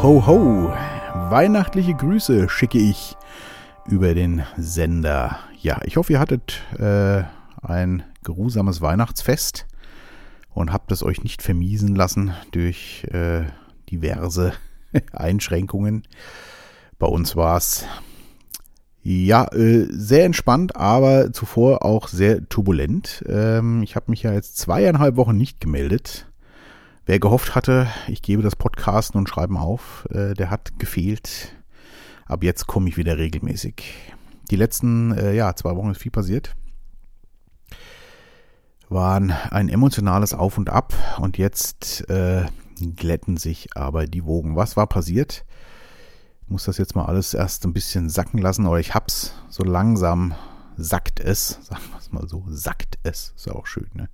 Ho, ho. Weihnachtliche Grüße schicke ich über den Sender. Ja, ich hoffe, ihr hattet äh, ein geruhsames Weihnachtsfest und habt es euch nicht vermiesen lassen durch äh, diverse Einschränkungen. Bei uns war es ja äh, sehr entspannt, aber zuvor auch sehr turbulent. Ähm, ich habe mich ja jetzt zweieinhalb Wochen nicht gemeldet. Wer gehofft hatte, ich gebe das Podcasten und Schreiben auf, äh, der hat gefehlt. Ab jetzt komme ich wieder regelmäßig. Die letzten äh, ja, zwei Wochen ist viel passiert. Waren ein emotionales Auf und Ab und jetzt äh, glätten sich aber die Wogen. Was war passiert? Ich muss das jetzt mal alles erst ein bisschen sacken lassen, aber ich hab's so langsam sackt es, sagen wir es mal so, sackt es, ist ja auch schön, ne?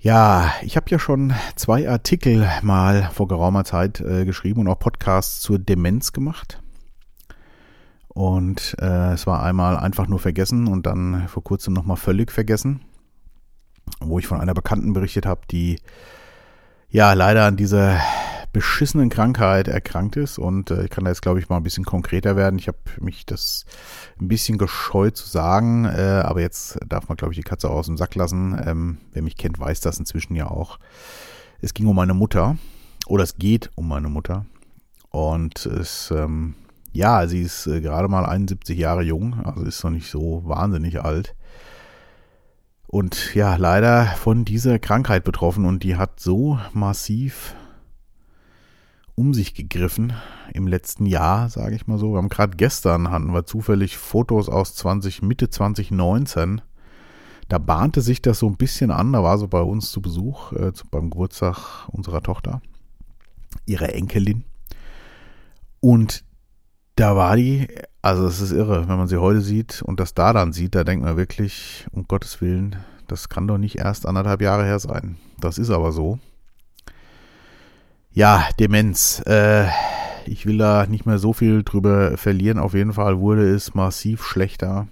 Ja, ich habe ja schon zwei Artikel mal vor geraumer Zeit äh, geschrieben und auch Podcasts zur Demenz gemacht. Und äh, es war einmal einfach nur vergessen und dann vor kurzem nochmal völlig vergessen, wo ich von einer Bekannten berichtet habe, die ja leider an dieser beschissenen Krankheit erkrankt ist. Und äh, ich kann da jetzt, glaube ich, mal ein bisschen konkreter werden. Ich habe mich das ein bisschen gescheut zu sagen, äh, aber jetzt darf man, glaube ich, die Katze aus dem Sack lassen. Ähm, wer mich kennt, weiß das inzwischen ja auch. Es ging um meine Mutter. Oder es geht um meine Mutter. Und es, ähm, ja, sie ist äh, gerade mal 71 Jahre jung, also ist noch nicht so wahnsinnig alt. Und ja, leider von dieser Krankheit betroffen und die hat so massiv um sich gegriffen im letzten Jahr, sage ich mal so. Wir haben gerade gestern hatten wir zufällig Fotos aus 20 Mitte 2019. Da bahnte sich das so ein bisschen an. Da war sie bei uns zu Besuch äh, beim Geburtstag unserer Tochter, ihrer Enkelin. Und da war die, also es ist irre, wenn man sie heute sieht und das da dann sieht, da denkt man wirklich, um Gottes Willen, das kann doch nicht erst anderthalb Jahre her sein. Das ist aber so. Ja, Demenz. Äh, ich will da nicht mehr so viel drüber verlieren. Auf jeden Fall wurde es massiv schlechter.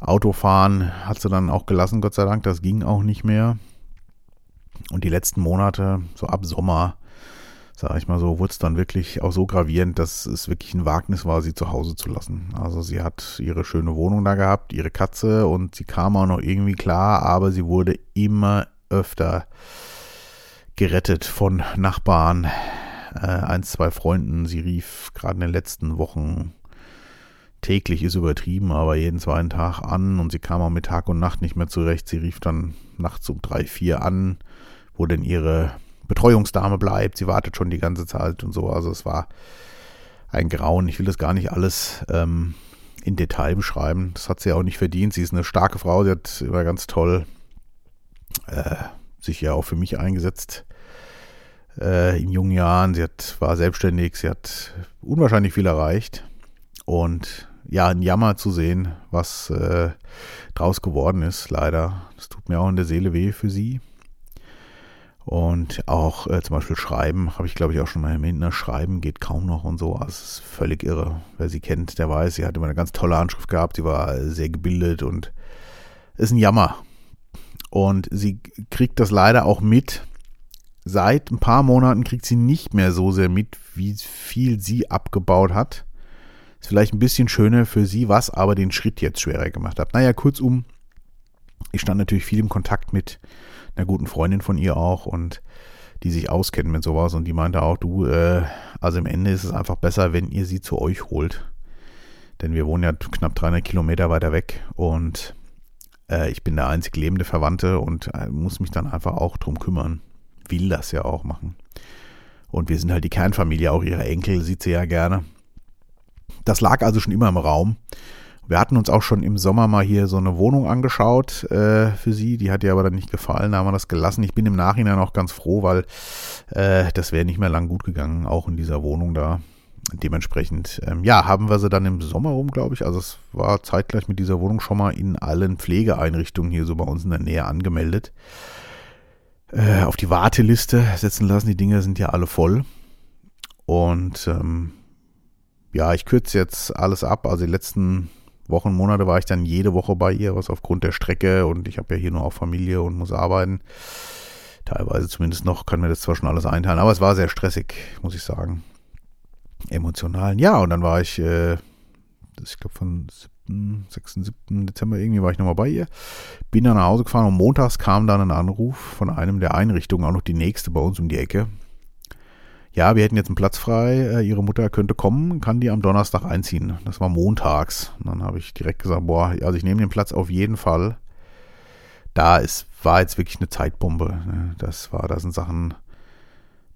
Autofahren hat sie dann auch gelassen, Gott sei Dank. Das ging auch nicht mehr. Und die letzten Monate, so ab Sommer, sage ich mal so, wurde es dann wirklich auch so gravierend, dass es wirklich ein Wagnis war, sie zu Hause zu lassen. Also sie hat ihre schöne Wohnung da gehabt, ihre Katze und sie kam auch noch irgendwie klar, aber sie wurde immer öfter gerettet von Nachbarn, äh, ein, zwei Freunden. Sie rief gerade in den letzten Wochen täglich ist übertrieben, aber jeden zweiten Tag an und sie kam auch mit Tag und Nacht nicht mehr zurecht. Sie rief dann nachts um drei, vier an, wo denn ihre Betreuungsdame bleibt. Sie wartet schon die ganze Zeit und so. Also es war ein Grauen. Ich will das gar nicht alles ähm, in Detail beschreiben. Das hat sie auch nicht verdient. Sie ist eine starke Frau. Sie hat immer ganz toll äh, sich ja auch für mich eingesetzt äh, in jungen Jahren. Sie hat, war selbstständig, sie hat unwahrscheinlich viel erreicht. Und ja, ein Jammer zu sehen, was äh, draus geworden ist, leider. Das tut mir auch in der Seele weh für sie. Und auch äh, zum Beispiel Schreiben, habe ich glaube ich auch schon mal erwähnt, ne? Schreiben geht kaum noch und so. Also es ist völlig irre. Wer sie kennt, der weiß, sie hat immer eine ganz tolle Handschrift gehabt, sie war sehr gebildet und ist ein Jammer. Und sie kriegt das leider auch mit. Seit ein paar Monaten kriegt sie nicht mehr so sehr mit, wie viel sie abgebaut hat. Ist vielleicht ein bisschen schöner für sie, was aber den Schritt jetzt schwerer gemacht hat. Naja, kurzum, ich stand natürlich viel im Kontakt mit einer guten Freundin von ihr auch und die sich auskennen mit sowas und die meinte auch, du, äh, also im Ende ist es einfach besser, wenn ihr sie zu euch holt. Denn wir wohnen ja knapp 300 Kilometer weiter weg und äh, ich bin der einzig lebende Verwandte und äh, muss mich dann einfach auch drum kümmern. Will das ja auch machen. Und wir sind halt die Kernfamilie, auch ihre Enkel sieht sie ja gerne. Das lag also schon immer im Raum. Wir hatten uns auch schon im Sommer mal hier so eine Wohnung angeschaut äh, für sie. Die hat ihr aber dann nicht gefallen, da haben wir das gelassen. Ich bin im Nachhinein auch ganz froh, weil äh, das wäre nicht mehr lang gut gegangen, auch in dieser Wohnung da dementsprechend, ähm, ja, haben wir sie dann im Sommer rum, glaube ich. Also es war zeitgleich mit dieser Wohnung schon mal in allen Pflegeeinrichtungen hier so bei uns in der Nähe angemeldet. Äh, auf die Warteliste setzen lassen. Die Dinge sind ja alle voll. Und ähm, ja, ich kürze jetzt alles ab. Also die letzten Wochen, Monate war ich dann jede Woche bei ihr, was aufgrund der Strecke und ich habe ja hier nur auch Familie und muss arbeiten Teilweise zumindest noch, kann mir das zwar schon alles einteilen, aber es war sehr stressig, muss ich sagen. Emotional. Ja, und dann war ich, äh, ich glaube von 7., 6., 7. Dezember irgendwie war ich nochmal bei ihr. Bin dann nach Hause gefahren und montags kam dann ein Anruf von einem der Einrichtungen, auch noch die nächste bei uns um die Ecke. Ja, wir hätten jetzt einen Platz frei, äh, ihre Mutter könnte kommen, kann die am Donnerstag einziehen. Das war montags. Und dann habe ich direkt gesagt, boah, also ich nehme den Platz auf jeden Fall. Da ist, war jetzt wirklich eine Zeitbombe. Ne? Das war, da sind Sachen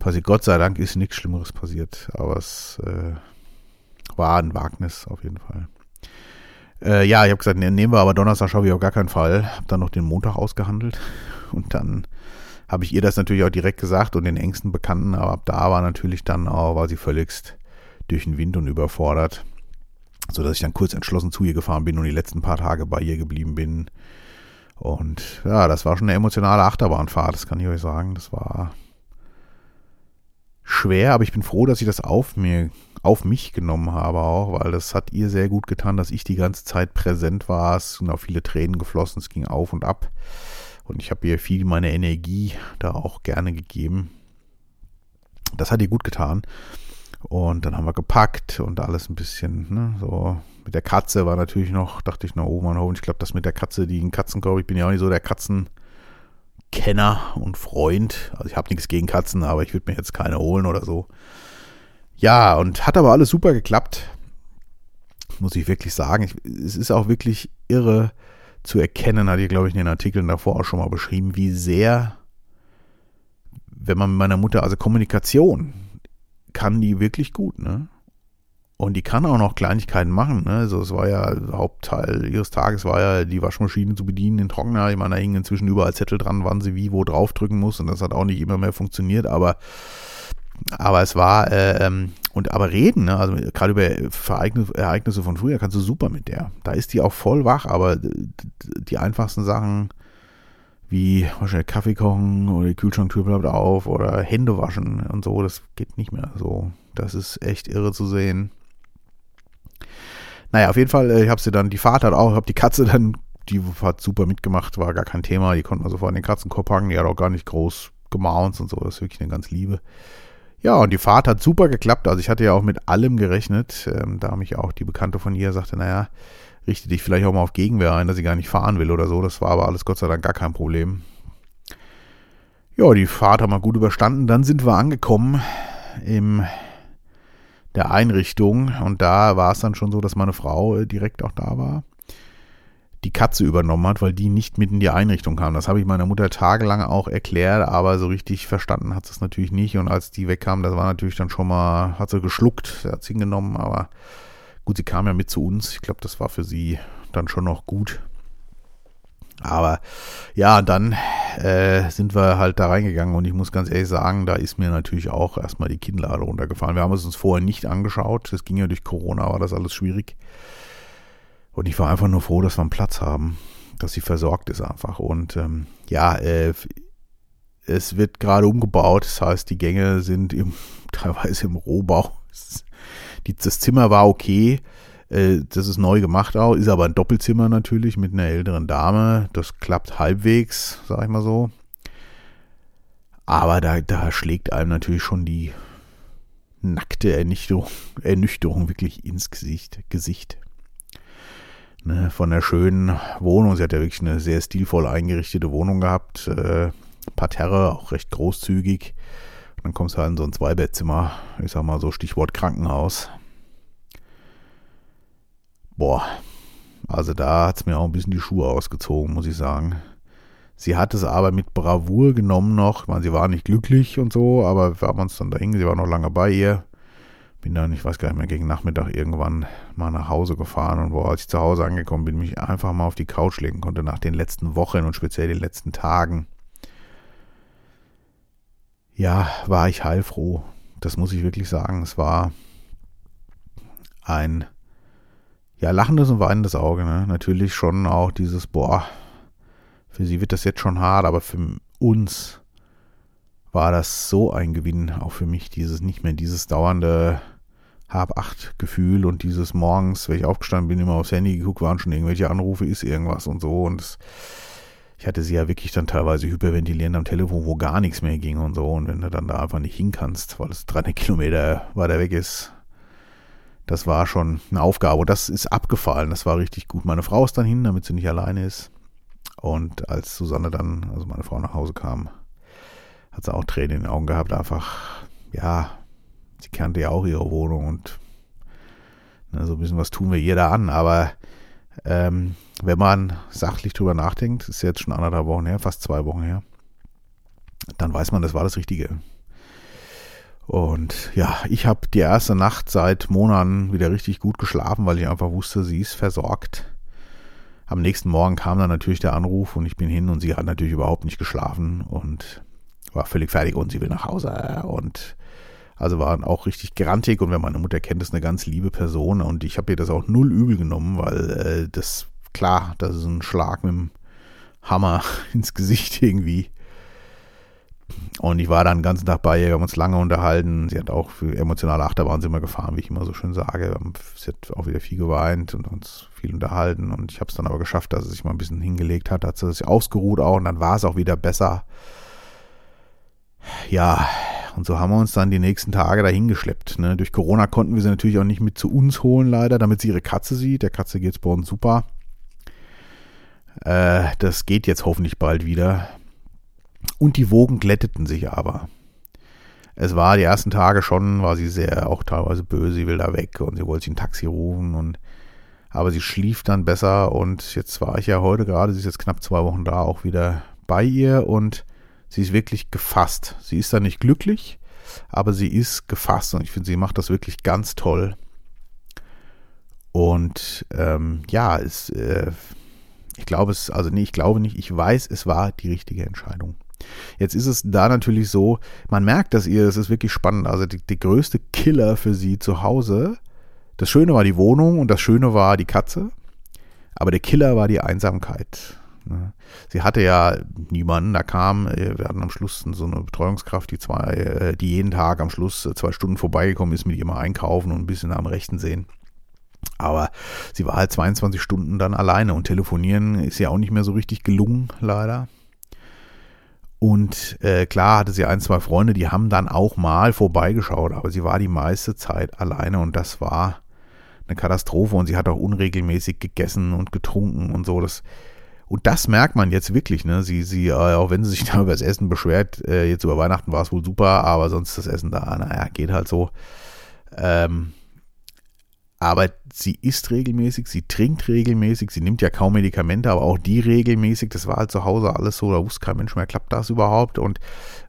passiert. Gott sei Dank ist nichts Schlimmeres passiert, aber es äh, war ein Wagnis auf jeden Fall. Äh, ja, ich habe gesagt, ne, nehmen wir aber Donnerstag schaffe ich auf gar keinen Fall. Habe dann noch den Montag ausgehandelt und dann habe ich ihr das natürlich auch direkt gesagt und den engsten Bekannten, aber ab da war natürlich dann auch, war sie völligst durch den Wind und überfordert, sodass ich dann kurz entschlossen zu ihr gefahren bin und die letzten paar Tage bei ihr geblieben bin. Und ja, das war schon eine emotionale Achterbahnfahrt, das kann ich euch sagen. Das war schwer, aber ich bin froh, dass ich das auf mir auf mich genommen habe auch, weil das hat ihr sehr gut getan, dass ich die ganze Zeit präsent war. Es sind auch viele Tränen geflossen, es ging auf und ab. Und ich habe ihr viel meiner Energie da auch gerne gegeben. Das hat ihr gut getan. Und dann haben wir gepackt und alles ein bisschen, ne, so. Mit der Katze war natürlich noch, dachte ich noch, oh Mann, oh, ich glaube, das mit der Katze, die in Katzenkorb, ich bin ja auch nicht so der Katzenkenner und Freund. Also ich habe nichts gegen Katzen, aber ich würde mir jetzt keine holen oder so. Ja, und hat aber alles super geklappt. Muss ich wirklich sagen. Ich, es ist auch wirklich irre zu erkennen, hatte ich, glaube ich, in den Artikeln davor auch schon mal beschrieben, wie sehr, wenn man mit meiner Mutter, also Kommunikation, kann die wirklich gut, ne? Und die kann auch noch Kleinigkeiten machen. Ne? Also es war ja, Hauptteil ihres Tages war ja, die Waschmaschine zu bedienen, den Trockner. Ich meine, da hingen inzwischen überall Zettel dran, wann sie wie wo draufdrücken muss. Und das hat auch nicht immer mehr funktioniert. Aber aber es war, äh, ähm, und aber reden, ne? also gerade über Ereignisse, Ereignisse von früher kannst du super mit der. Da ist die auch voll wach, aber die einfachsten Sachen wie wahrscheinlich Kaffee kochen oder die Kühlschranktür bleibt auf oder Hände waschen und so, das geht nicht mehr so. Das ist echt irre zu sehen. Naja, auf jeden Fall, äh, ich habe sie dann, die Fahrt hat auch, ich habe die Katze dann, die hat super mitgemacht, war gar kein Thema, die konnten also vor den Katzenkorb packen, die hat auch gar nicht groß gemaunzt und so, das ist wirklich eine ganz liebe. Ja, und die Fahrt hat super geklappt. Also ich hatte ja auch mit allem gerechnet. Ähm, da mich auch die Bekannte von ihr sagte, naja, richte dich vielleicht auch mal auf Gegenwehr ein, dass sie gar nicht fahren will oder so. Das war aber alles Gott sei Dank gar kein Problem. Ja, die Fahrt haben wir gut überstanden. Dann sind wir angekommen im der Einrichtung und da war es dann schon so, dass meine Frau äh, direkt auch da war die Katze übernommen hat, weil die nicht mit in die Einrichtung kam. Das habe ich meiner Mutter tagelang auch erklärt, aber so richtig verstanden hat sie es natürlich nicht. Und als die wegkam, das war natürlich dann schon mal, hat sie geschluckt, hat sie hingenommen, aber gut, sie kam ja mit zu uns. Ich glaube, das war für sie dann schon noch gut. Aber ja, dann äh, sind wir halt da reingegangen und ich muss ganz ehrlich sagen, da ist mir natürlich auch erstmal die Kinnlade runtergefallen. Wir haben es uns vorher nicht angeschaut. Das ging ja durch Corona, war das alles schwierig. Und ich war einfach nur froh, dass wir einen Platz haben, dass sie versorgt ist einfach. Und ähm, ja, äh, es wird gerade umgebaut, das heißt, die Gänge sind im, teilweise im Rohbau. Das Zimmer war okay, äh, das ist neu gemacht auch, ist aber ein Doppelzimmer natürlich mit einer älteren Dame. Das klappt halbwegs, sag ich mal so. Aber da, da schlägt einem natürlich schon die nackte Ernüchterung, Ernüchterung wirklich ins Gesicht. Gesicht ne, von der schönen Wohnung. Sie hat ja wirklich eine sehr stilvoll eingerichtete Wohnung gehabt. Äh, Parterre, auch recht großzügig. Und dann kommst du halt in so ein Zweibettzimmer. Ich sag mal so Stichwort Krankenhaus. Boah, also da hat es mir auch ein bisschen die Schuhe ausgezogen, muss ich sagen. Sie hat es aber mit Bravour genommen noch. Ich meine, sie war nicht glücklich und so, aber wir haben uns dann dahin, sie war noch lange bei ihr. Bin dann, ich weiß gar nicht mehr, gegen Nachmittag irgendwann mal nach Hause gefahren und wo, als ich zu Hause angekommen bin, mich einfach mal auf die Couch legen konnte nach den letzten Wochen und speziell den letzten Tagen. Ja, war ich heilfroh. Das muss ich wirklich sagen. Es war ein ja, lachendes und weinendes Auge. Ne? Natürlich schon auch dieses, boah, für sie wird das jetzt schon hart, aber für uns war das so ein Gewinn, auch für mich, dieses nicht mehr dieses dauernde Hab-Acht-Gefühl und dieses morgens, wenn ich aufgestanden bin, immer aufs Handy geguckt, waren schon irgendwelche Anrufe, ist irgendwas und so. Und das, ich hatte sie ja wirklich dann teilweise hyperventilierend am Telefon, wo gar nichts mehr ging und so. Und wenn du dann da einfach nicht hin kannst, weil es 300 Kilometer weiter weg ist, das war schon eine Aufgabe. Das ist abgefallen. Das war richtig gut. Meine Frau ist dann hin, damit sie nicht alleine ist. Und als Susanne dann, also meine Frau nach Hause kam, hat sie auch Tränen in den Augen gehabt. Einfach, ja, sie kannte ja auch ihre Wohnung und ne, so ein bisschen was tun wir da an. Aber ähm, wenn man sachlich drüber nachdenkt, ist jetzt schon anderthalb Wochen her, fast zwei Wochen her, dann weiß man, das war das Richtige. Und ja, ich habe die erste Nacht seit Monaten wieder richtig gut geschlafen, weil ich einfach wusste, sie ist versorgt. Am nächsten Morgen kam dann natürlich der Anruf und ich bin hin und sie hat natürlich überhaupt nicht geschlafen und war völlig fertig und sie will nach Hause und also waren auch richtig grantig und wer meine Mutter kennt, ist eine ganz liebe Person und ich habe ihr das auch null übel genommen, weil äh, das, klar, das ist ein Schlag mit dem Hammer ins Gesicht irgendwie. Und ich war dann den ganzen Tag bei ihr, wir haben uns lange unterhalten. Sie hat auch für emotionale Achterbahn sind wir gefahren, wie ich immer so schön sage. Sie hat auch wieder viel geweint und uns viel unterhalten. Und ich habe es dann aber geschafft, dass sie sich mal ein bisschen hingelegt hat, hat sie sich ausgeruht auch und dann war es auch wieder besser. Ja, und so haben wir uns dann die nächsten Tage dahin geschleppt. Ne? Durch Corona konnten wir sie natürlich auch nicht mit zu uns holen, leider, damit sie ihre Katze sieht. Der Katze geht es bei uns super. Äh, das geht jetzt hoffentlich bald wieder. Und die Wogen glätteten sich aber. Es war die ersten Tage schon, war sie sehr auch teilweise böse, sie will da weg und sie wollte sich ein Taxi rufen und aber sie schlief dann besser und jetzt war ich ja heute gerade, sie ist jetzt knapp zwei Wochen da, auch wieder bei ihr und sie ist wirklich gefasst. Sie ist da nicht glücklich, aber sie ist gefasst und ich finde, sie macht das wirklich ganz toll. Und ähm, ja, es, äh, ich glaube es, also nee, ich glaube nicht, ich weiß, es war die richtige Entscheidung. Jetzt ist es da natürlich so, man merkt, dass ihr, es ist wirklich spannend, also die, die größte Killer für sie zu Hause, das Schöne war die Wohnung und das Schöne war die Katze, aber der Killer war die Einsamkeit. Ne? Sie hatte ja niemanden, da kam, äh, wir hatten am Schluss so eine Betreuungskraft, die zwei, äh, die jeden Tag am Schluss äh, zwei Stunden vorbeigekommen ist, mit ihr mal einkaufen und ein bisschen am Rechten sehen. Aber sie war halt 22 Stunden dann alleine und telefonieren ist ja auch nicht mehr so richtig gelungen, leider. Und äh, klar hatte sie ein, zwei Freunde, die haben dann auch mal vorbeigeschaut, aber sie war die meiste Zeit alleine und das war eine Katastrophe und sie hat auch unregelmäßig gegessen und getrunken und so. Das, und das merkt man jetzt wirklich, ne? Sie, sie, äh, auch wenn sie sich da über das Essen beschwert, äh, jetzt über Weihnachten war es wohl super, aber sonst das Essen da, naja, geht halt so. Ähm, aber sie isst regelmäßig, sie trinkt regelmäßig, sie nimmt ja kaum Medikamente, aber auch die regelmäßig. Das war halt zu Hause alles so, da wusste kein Mensch mehr, klappt das überhaupt? Und,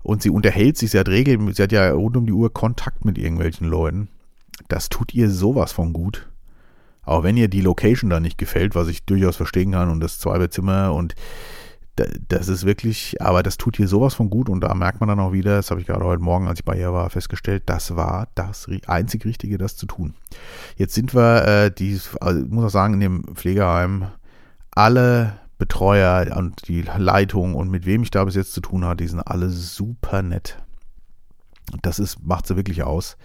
und sie unterhält sich, sie hat regelmäßig, sie hat ja rund um die Uhr Kontakt mit irgendwelchen Leuten. Das tut ihr sowas von gut. Auch wenn ihr die Location da nicht gefällt, was ich durchaus verstehen kann und das Zweibettzimmer und das ist wirklich, aber das tut hier sowas von gut und da merkt man dann auch wieder, das habe ich gerade heute Morgen, als ich bei ihr war, festgestellt, das war das einzig Richtige, das zu tun. Jetzt sind wir, äh, die, also ich muss auch sagen, in dem Pflegeheim, alle Betreuer und die Leitung und mit wem ich da bis jetzt zu tun hatte, die sind alle super nett. Das ist, macht sie wirklich aus.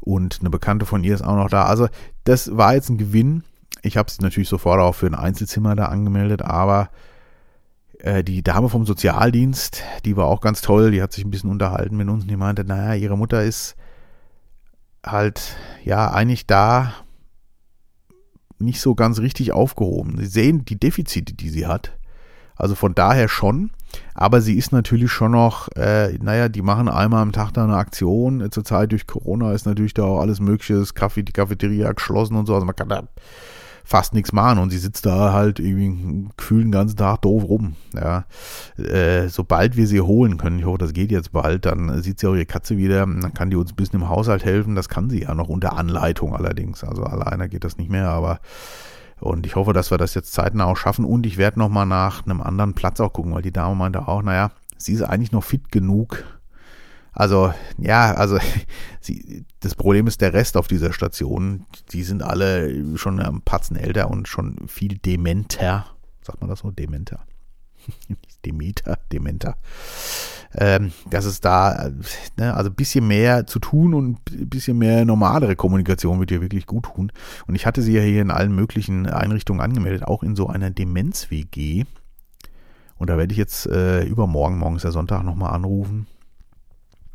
Und eine Bekannte von ihr ist auch noch da. Also, das war jetzt ein Gewinn. Ich habe sie natürlich sofort auch für ein Einzelzimmer da angemeldet, aber äh, die Dame vom Sozialdienst, die war auch ganz toll, die hat sich ein bisschen unterhalten mit uns und die meinte, naja, ihre Mutter ist halt, ja, eigentlich da nicht so ganz richtig aufgehoben. Sie sehen die Defizite, die sie hat. Also von daher schon. Aber sie ist natürlich schon noch, äh, naja, die machen einmal am Tag da eine Aktion. Zurzeit durch Corona ist natürlich da auch alles Mögliche, das Kaffee, die Cafeteria geschlossen und so. Also man kann da fast nichts machen und sie sitzt da halt irgendwie gefühlt den ganzen Tag doof rum. Ja. Äh, sobald wir sie holen können, ich hoffe, das geht jetzt bald, dann sieht sie auch ihre Katze wieder, dann kann die uns ein bisschen im Haushalt helfen. Das kann sie ja noch unter Anleitung allerdings. Also alleine geht das nicht mehr, aber und ich hoffe, dass wir das jetzt zeitnah auch schaffen. Und ich werde nochmal nach einem anderen Platz auch gucken, weil die Dame meinte auch, naja, sie ist eigentlich noch fit genug, also, ja, also sie, das Problem ist der Rest auf dieser Station. Die sind alle schon ein Patzen älter und schon viel dementer. Sagt man das so? Dementer. Demeter, Dementer. Ähm, dass es da, ne, also ein bisschen mehr zu tun und ein bisschen mehr normalere Kommunikation wird ihr wirklich gut tun. Und ich hatte sie ja hier in allen möglichen Einrichtungen angemeldet, auch in so einer Demenz-WG. Und da werde ich jetzt äh, übermorgen, morgen ist der Sonntag, nochmal anrufen.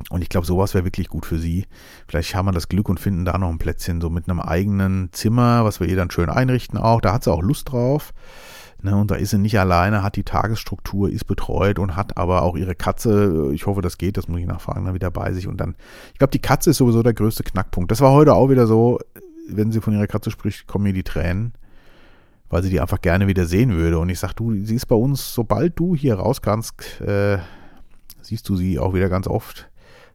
Und ich glaube, sowas wäre wirklich gut für sie. Vielleicht haben wir das Glück und finden da noch ein Plätzchen, so mit einem eigenen Zimmer, was wir ihr dann schön einrichten auch. Da hat sie auch Lust drauf. Ne, und da ist sie nicht alleine, hat die Tagesstruktur, ist betreut und hat aber auch ihre Katze, ich hoffe, das geht, das muss ich nachfragen, dann wieder bei sich. Und dann, ich glaube, die Katze ist sowieso der größte Knackpunkt. Das war heute auch wieder so, wenn sie von ihrer Katze spricht, kommen mir die Tränen, weil sie die einfach gerne wieder sehen würde. Und ich sage, du, sie ist bei uns, sobald du hier raus kannst, äh, siehst du sie auch wieder ganz oft.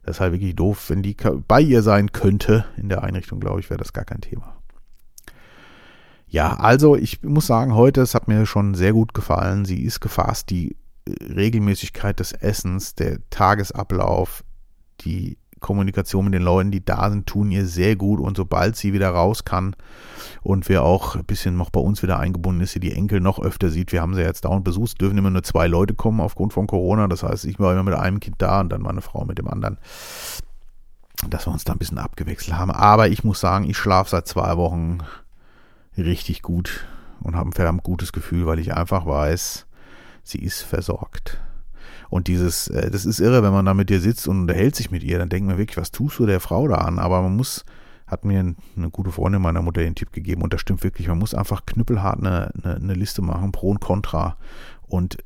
Das ist halt wirklich doof. Wenn die bei ihr sein könnte in der Einrichtung, glaube ich, wäre das gar kein Thema. Ja, also ich muss sagen, heute, es hat mir schon sehr gut gefallen. Sie ist gefasst, die äh, Regelmäßigkeit des Essens, der Tagesablauf, die Kommunikation mit den Leuten, die da sind, tun ihr sehr gut. Und sobald sie wieder raus kann und wir auch ein bisschen noch bei uns wieder eingebunden ist, sie die Enkel noch öfter sieht, wir haben sie jetzt dauernd besucht, dürfen immer nur zwei Leute kommen aufgrund von Corona. Das heißt, ich war immer mit einem Kind da und dann meine Frau mit dem anderen. Dass wir uns da ein bisschen abgewechselt haben. Aber ich muss sagen, ich schlafe seit zwei Wochen richtig gut und habe ein verdammt gutes Gefühl, weil ich einfach weiß, sie ist versorgt. Und dieses, äh, das ist irre, wenn man da mit ihr sitzt und unterhält sich mit ihr, dann denkt man wirklich, was tust du der Frau da an? Aber man muss, hat mir eine gute Freundin meiner Mutter den Tipp gegeben und das stimmt wirklich, man muss einfach knüppelhart eine, eine, eine Liste machen, Pro und Contra. Und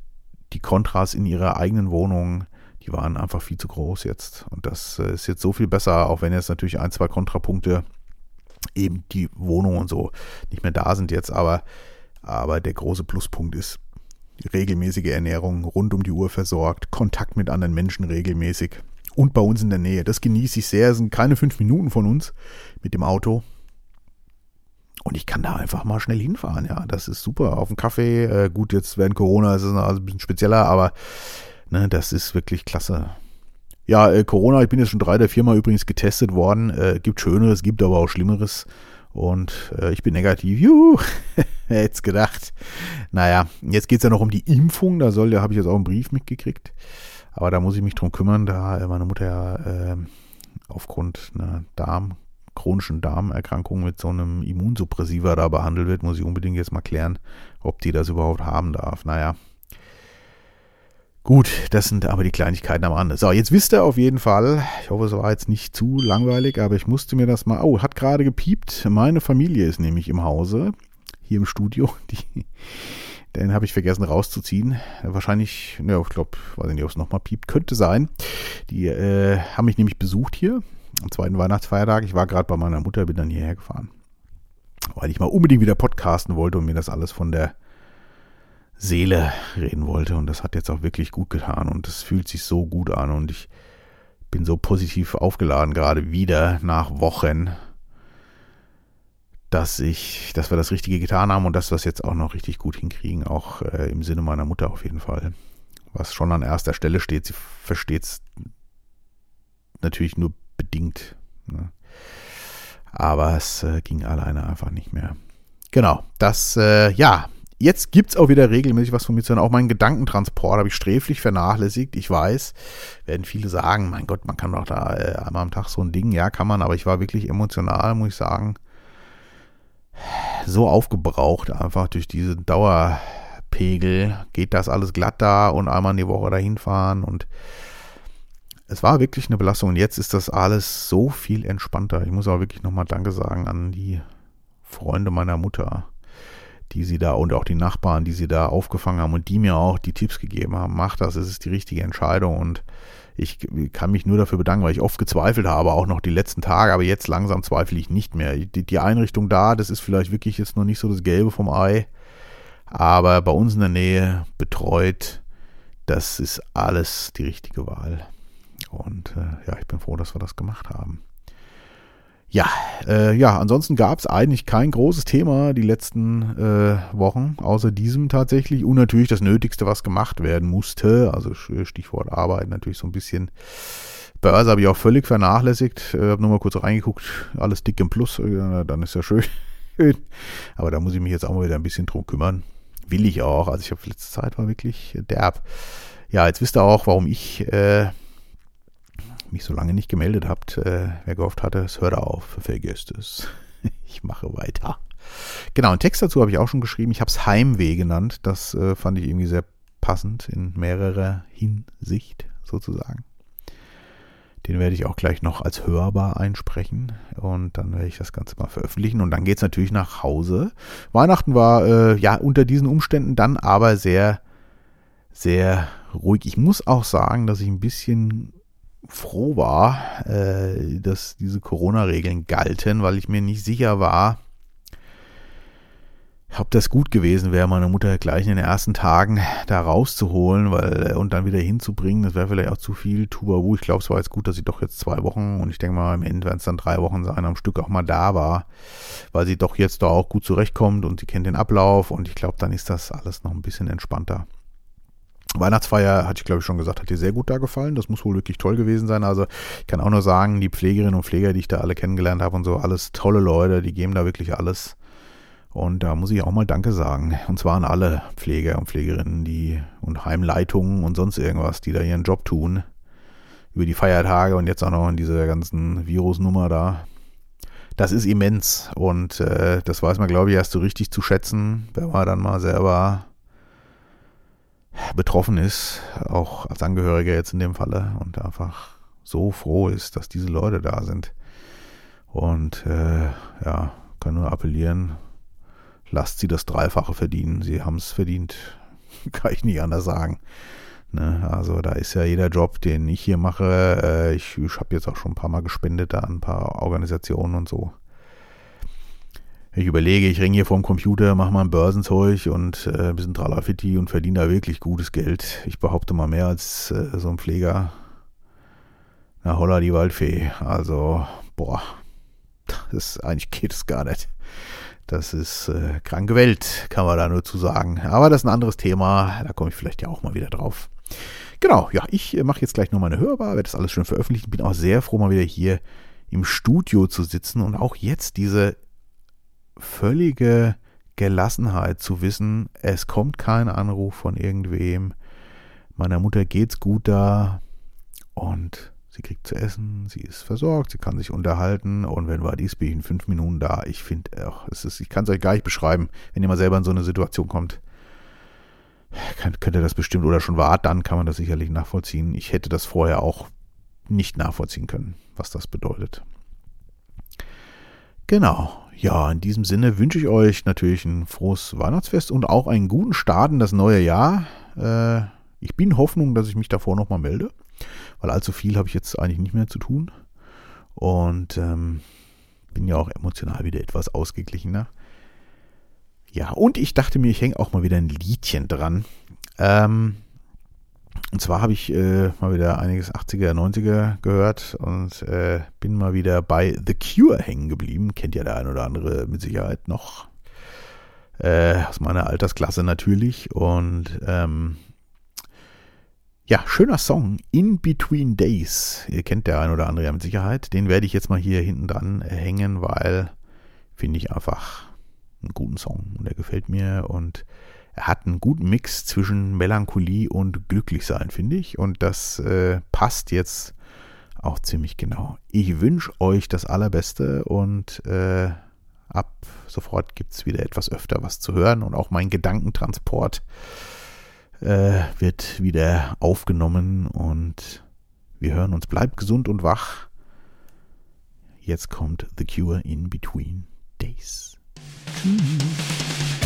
die Kontras in ihrer eigenen Wohnung, die waren einfach viel zu groß jetzt. Und das äh, ist jetzt so viel besser, auch wenn jetzt natürlich ein, zwei Kontrapunkte eben die Wohnung und so nicht mehr da sind jetzt, aber, aber der große Pluspunkt ist regelmäßige Ernährung, rund um die Uhr versorgt, Kontakt mit anderen Menschen regelmäßig und bei uns in der Nähe. Das genieße ich sehr. Es sind keine fünf Minuten von uns mit dem Auto. Und ich kann da einfach mal schnell hinfahren, ja. Das ist super. Auf dem Kaffee, äh, gut, jetzt während Corona ist es ein bisschen spezieller, aber ne, das ist wirklich klasse. Ja, äh, Corona, ich bin jetzt schon drei der viermal übrigens getestet worden. Äh, gibt Schöneres, gibt aber auch Schlimmeres. Und äh, ich bin negativ. Juhu, jetzt gedacht. Naja, jetzt geht es ja noch um die Impfung. Da soll, da habe ich jetzt auch einen Brief mitgekriegt. Aber da muss ich mich drum kümmern, da äh, meine Mutter ja äh, aufgrund einer Darm, chronischen Darmerkrankung mit so einem Immunsuppressiva da behandelt wird, muss ich unbedingt jetzt mal klären, ob die das überhaupt haben darf. Naja, Gut, das sind aber die Kleinigkeiten am Rande. So, jetzt wisst ihr auf jeden Fall, ich hoffe, es war jetzt nicht zu langweilig, aber ich musste mir das mal, oh, hat gerade gepiept. Meine Familie ist nämlich im Hause, hier im Studio. Die, den habe ich vergessen rauszuziehen. Wahrscheinlich, ja, ich glaube, weiß nicht, ob es nochmal piept, könnte sein. Die äh, haben mich nämlich besucht hier am zweiten Weihnachtsfeiertag. Ich war gerade bei meiner Mutter, bin dann hierher gefahren, weil ich mal unbedingt wieder podcasten wollte und mir das alles von der Seele reden wollte. Und das hat jetzt auch wirklich gut getan. Und es fühlt sich so gut an. Und ich bin so positiv aufgeladen, gerade wieder nach Wochen, dass ich, dass wir das Richtige getan haben und dass wir es jetzt auch noch richtig gut hinkriegen, auch äh, im Sinne meiner Mutter auf jeden Fall. Was schon an erster Stelle steht, sie versteht es natürlich nur bedingt. Ne? Aber es äh, ging alleine einfach nicht mehr. Genau, das, äh, ja, Jetzt gibt es auch wieder regelmäßig was von mir zu hören. Auch meinen Gedankentransport habe ich sträflich vernachlässigt. Ich weiß, werden viele sagen, mein Gott, man kann doch da äh, einmal am Tag so ein Ding. Ja, kann man, aber ich war wirklich emotional, muss ich sagen, so aufgebraucht einfach durch diese Dauerpegel. Geht das alles glatt da und einmal in die Woche dahin fahren und es war wirklich eine Belastung und jetzt ist das alles so viel entspannter. Ich muss auch wirklich nochmal Danke sagen an die Freunde meiner Mutter die sie da und auch die Nachbarn, die sie da aufgefangen haben und die mir auch die Tipps gegeben haben. Mach das, es ist die richtige Entscheidung und ich kann mich nur dafür bedanken, weil ich oft gezweifelt habe, auch noch die letzten Tage, aber jetzt langsam zweifle ich nicht mehr. Die, die Einrichtung da, das ist vielleicht wirklich jetzt noch nicht so das Gelbe vom Ei, aber bei uns in der Nähe betreut, das ist alles die richtige Wahl. Und äh, ja, ich bin froh, dass wir das gemacht haben. Ja, äh, ja, ansonsten gab es eigentlich kein großes Thema die letzten äh, Wochen, außer diesem tatsächlich. Und natürlich das Nötigste, was gemacht werden musste. Also Stichwort Arbeit natürlich so ein bisschen. Börse habe ich auch völlig vernachlässigt. Äh, habe nur mal kurz reingeguckt, alles dick im Plus, äh, dann ist ja schön. Aber da muss ich mich jetzt auch mal wieder ein bisschen drum kümmern. Will ich auch. Also ich habe letzte Zeit war wirklich derb. Ja, jetzt wisst ihr auch, warum ich äh, mich so lange nicht gemeldet habt, äh, wer gehofft hatte, es hört auf, vergesst es. ich mache weiter. Genau, einen Text dazu habe ich auch schon geschrieben. Ich habe es Heimweh genannt. Das äh, fand ich irgendwie sehr passend in mehrerer Hinsicht sozusagen. Den werde ich auch gleich noch als hörbar einsprechen und dann werde ich das Ganze mal veröffentlichen und dann geht es natürlich nach Hause. Weihnachten war äh, ja unter diesen Umständen dann aber sehr, sehr ruhig. Ich muss auch sagen, dass ich ein bisschen froh war, äh, dass diese Corona-Regeln galten, weil ich mir nicht sicher war, ob das gut gewesen wäre, meine Mutter gleich in den ersten Tagen da rauszuholen weil, äh, und dann wieder hinzubringen. Das wäre vielleicht auch zu viel. Tubabu, ich glaube, es war jetzt gut, dass sie doch jetzt zwei Wochen und ich denke mal, am Ende werden es dann drei Wochen sein, am Stück auch mal da war, weil sie doch jetzt da auch gut zurechtkommt und sie kennt den Ablauf und ich glaube, dann ist das alles noch ein bisschen entspannter. Weihnachtsfeier, hatte ich glaube ich schon gesagt, hat dir sehr gut da gefallen. Das muss wohl wirklich toll gewesen sein. Also ich kann auch nur sagen, die Pflegerinnen und Pfleger, die ich da alle kennengelernt habe und so, alles tolle Leute, die geben da wirklich alles. Und da muss ich auch mal Danke sagen. Und zwar an alle Pfleger und Pflegerinnen, die und Heimleitungen und sonst irgendwas, die da ihren Job tun. Über die Feiertage und jetzt auch noch in dieser ganzen Virusnummer da. Das ist immens. Und äh, das weiß man, glaube ich, erst so richtig zu schätzen, wenn man dann mal selber betroffen ist, auch als Angehöriger jetzt in dem Falle, und einfach so froh ist, dass diese Leute da sind. Und äh, ja, kann nur appellieren, lasst sie das Dreifache verdienen. Sie haben es verdient. kann ich nicht anders sagen. Ne, also da ist ja jeder Job, den ich hier mache. Äh, ich ich habe jetzt auch schon ein paar Mal gespendet da an ein paar Organisationen und so. Ich überlege, ich ringe hier vorm Computer, mache mal ein Börsenzeug und äh, ein bisschen Tralafitti und verdiene da wirklich gutes Geld. Ich behaupte mal mehr als äh, so ein Pfleger. Na holla die Waldfee. Also, boah, das eigentlich geht es gar nicht. Das ist äh, kranke Welt, kann man da nur zu sagen. Aber das ist ein anderes Thema. Da komme ich vielleicht ja auch mal wieder drauf. Genau, ja, ich äh, mache jetzt gleich nochmal eine Hörbar, werde das alles schön veröffentlichen. Bin auch sehr froh, mal wieder hier im Studio zu sitzen und auch jetzt diese völlige Gelassenheit zu wissen, es kommt kein Anruf von irgendwem. Meiner Mutter geht's gut da und Sie kriegt zu essen, sie ist versorgt, sie kann sich unterhalten und wenn war dies, bin ich in fünf Minuten da. Ich finde, ich kann es euch gar nicht beschreiben, wenn ihr mal selber in so eine Situation kommt. Könnt, ihr das bestimmt oder schon war, dann kann man das sicherlich nachvollziehen. Ich hätte das vorher auch nicht nachvollziehen können, was das bedeutet. Genau. Ja, in diesem Sinne wünsche ich euch natürlich ein frohes Weihnachtsfest und auch einen guten Start in das neue Jahr. Äh, ich bin Hoffnung, dass ich mich davor nochmal melde weil allzu viel habe ich jetzt eigentlich nicht mehr zu tun. Und ähm, bin ja auch emotional wieder etwas ausgeglichener. Ja, und ich dachte mir, ich hänge auch mal wieder ein Liedchen dran. Ähm, und zwar habe ich äh, mal wieder einiges 80er, 90er gehört und äh, bin mal wieder bei The Cure hängen geblieben. Kennt ja der ein oder andere mit Sicherheit noch. Äh, aus meiner Altersklasse natürlich. Und ähm, ja, schöner Song, In Between Days. Ihr kennt der ein oder andere ja mit Sicherheit. Den werde ich jetzt mal hier hinten dran hängen, weil finde ich einfach einen guten Song und der gefällt mir und er hat einen guten Mix zwischen Melancholie und Glücklichsein, finde ich. Und das äh, passt jetzt auch ziemlich genau. Ich wünsche euch das Allerbeste und äh, ab sofort gibt es wieder etwas öfter was zu hören und auch mein Gedankentransport äh, wird wieder aufgenommen und wir hören uns. Bleibt gesund und wach. Jetzt kommt The Cure in Between Days. Tschüss.